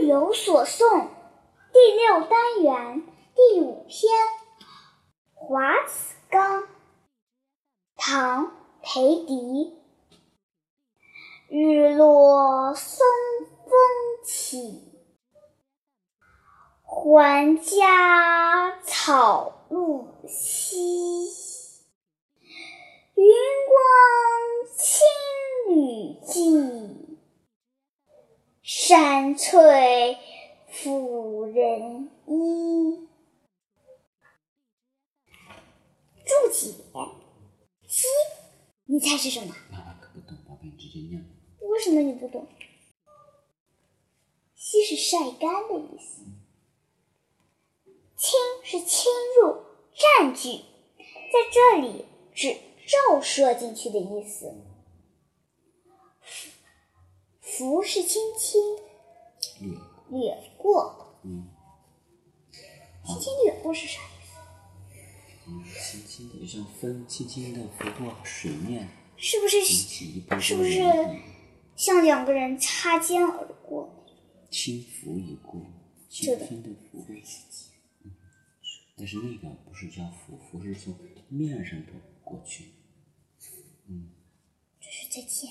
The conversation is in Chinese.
有所诵第六单元第五篇《华子纲》，唐·裴迪。日落松风起，还家草露稀。云光青旅际，山翠妇人衣。注解：鸡，你猜是什么？爸爸可不懂，宝贝，你直接念。为什么你不懂？西是晒干的意思，侵是侵入、占据，在这里指照射进去的意思。拂是轻轻略掠过，嗯，轻轻掠过是啥意思？嗯，轻轻的，就像风轻轻的拂过水面，是不是是不是，像两个人擦肩而过？轻拂一过，轻轻的拂过。嗯，但是那个不是叫拂，拂是从面上的过去。嗯这是再见。